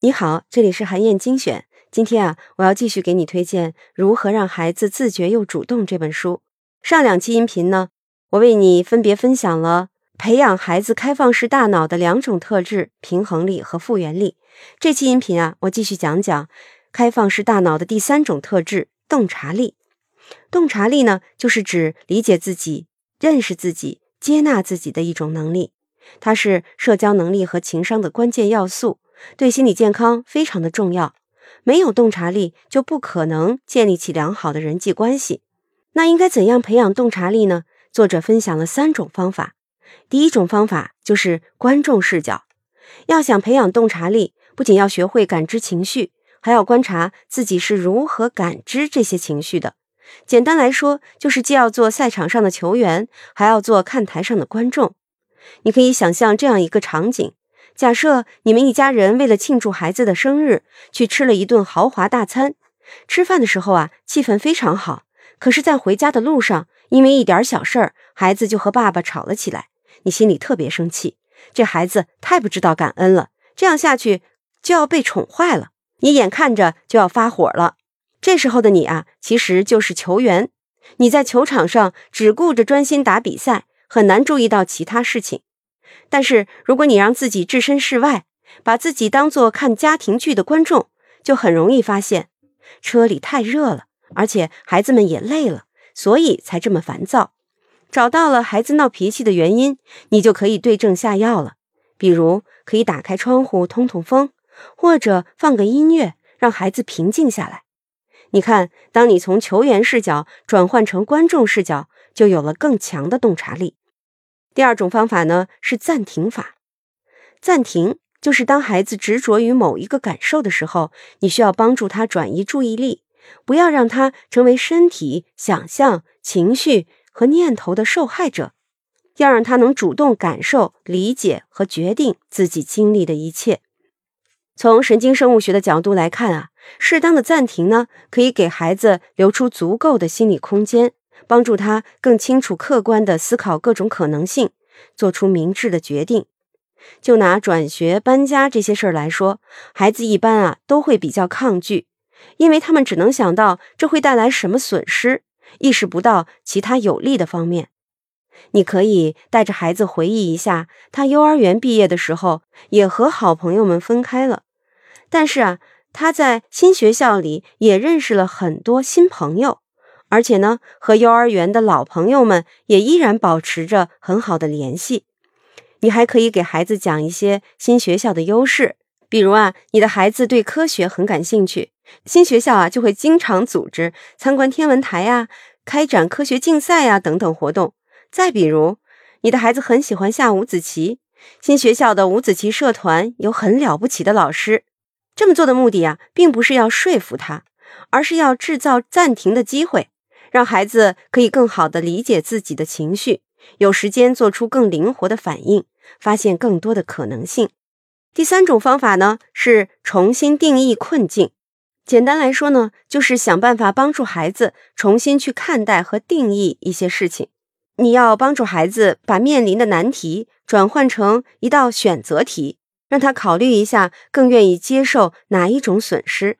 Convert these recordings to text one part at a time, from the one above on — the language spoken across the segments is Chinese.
你好，这里是韩燕精选。今天啊，我要继续给你推荐《如何让孩子自觉又主动》这本书。上两期音频呢，我为你分别分享了培养孩子开放式大脑的两种特质：平衡力和复原力。这期音频啊，我继续讲讲开放式大脑的第三种特质——洞察力。洞察力呢，就是指理解自己、认识自己、接纳自己的一种能力，它是社交能力和情商的关键要素。对心理健康非常的重要，没有洞察力就不可能建立起良好的人际关系。那应该怎样培养洞察力呢？作者分享了三种方法。第一种方法就是观众视角。要想培养洞察力，不仅要学会感知情绪，还要观察自己是如何感知这些情绪的。简单来说，就是既要做赛场上的球员，还要做看台上的观众。你可以想象这样一个场景。假设你们一家人为了庆祝孩子的生日，去吃了一顿豪华大餐。吃饭的时候啊，气氛非常好。可是，在回家的路上，因为一点小事儿，孩子就和爸爸吵了起来。你心里特别生气，这孩子太不知道感恩了。这样下去就要被宠坏了。你眼看着就要发火了。这时候的你啊，其实就是球员。你在球场上只顾着专心打比赛，很难注意到其他事情。但是，如果你让自己置身事外，把自己当做看家庭剧的观众，就很容易发现车里太热了，而且孩子们也累了，所以才这么烦躁。找到了孩子闹脾气的原因，你就可以对症下药了。比如，可以打开窗户通通风，或者放个音乐，让孩子平静下来。你看，当你从球员视角转换成观众视角，就有了更强的洞察力。第二种方法呢是暂停法。暂停就是当孩子执着于某一个感受的时候，你需要帮助他转移注意力，不要让他成为身体、想象、情绪和念头的受害者，要让他能主动感受、理解和决定自己经历的一切。从神经生物学的角度来看啊，适当的暂停呢，可以给孩子留出足够的心理空间。帮助他更清楚、客观地思考各种可能性，做出明智的决定。就拿转学、搬家这些事儿来说，孩子一般啊都会比较抗拒，因为他们只能想到这会带来什么损失，意识不到其他有利的方面。你可以带着孩子回忆一下，他幼儿园毕业的时候也和好朋友们分开了，但是啊，他在新学校里也认识了很多新朋友。而且呢，和幼儿园的老朋友们也依然保持着很好的联系。你还可以给孩子讲一些新学校的优势，比如啊，你的孩子对科学很感兴趣，新学校啊就会经常组织参观天文台呀、开展科学竞赛呀等等活动。再比如，你的孩子很喜欢下五子棋，新学校的五子棋社团有很了不起的老师。这么做的目的啊，并不是要说服他，而是要制造暂停的机会。让孩子可以更好地理解自己的情绪，有时间做出更灵活的反应，发现更多的可能性。第三种方法呢是重新定义困境。简单来说呢，就是想办法帮助孩子重新去看待和定义一些事情。你要帮助孩子把面临的难题转换成一道选择题，让他考虑一下更愿意接受哪一种损失。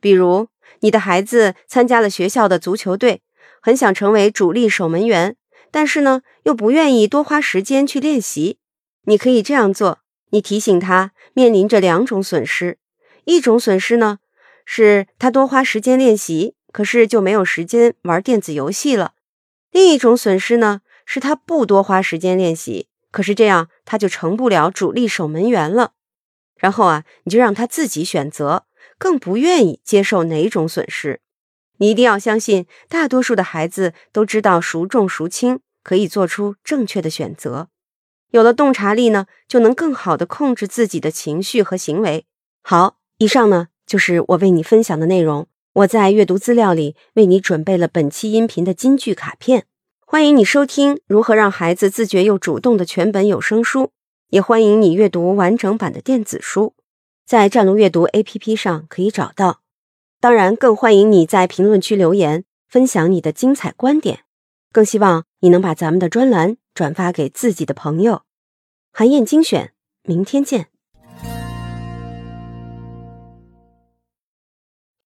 比如，你的孩子参加了学校的足球队。很想成为主力守门员，但是呢，又不愿意多花时间去练习。你可以这样做：你提醒他面临着两种损失，一种损失呢，是他多花时间练习，可是就没有时间玩电子游戏了；另一种损失呢，是他不多花时间练习，可是这样他就成不了主力守门员了。然后啊，你就让他自己选择，更不愿意接受哪种损失。你一定要相信，大多数的孩子都知道孰重孰轻，可以做出正确的选择。有了洞察力呢，就能更好的控制自己的情绪和行为。好，以上呢就是我为你分享的内容。我在阅读资料里为你准备了本期音频的金句卡片，欢迎你收听《如何让孩子自觉又主动》的全本有声书，也欢迎你阅读完整版的电子书，在战龙阅读 APP 上可以找到。当然，更欢迎你在评论区留言，分享你的精彩观点。更希望你能把咱们的专栏转发给自己的朋友。韩燕精选，明天见。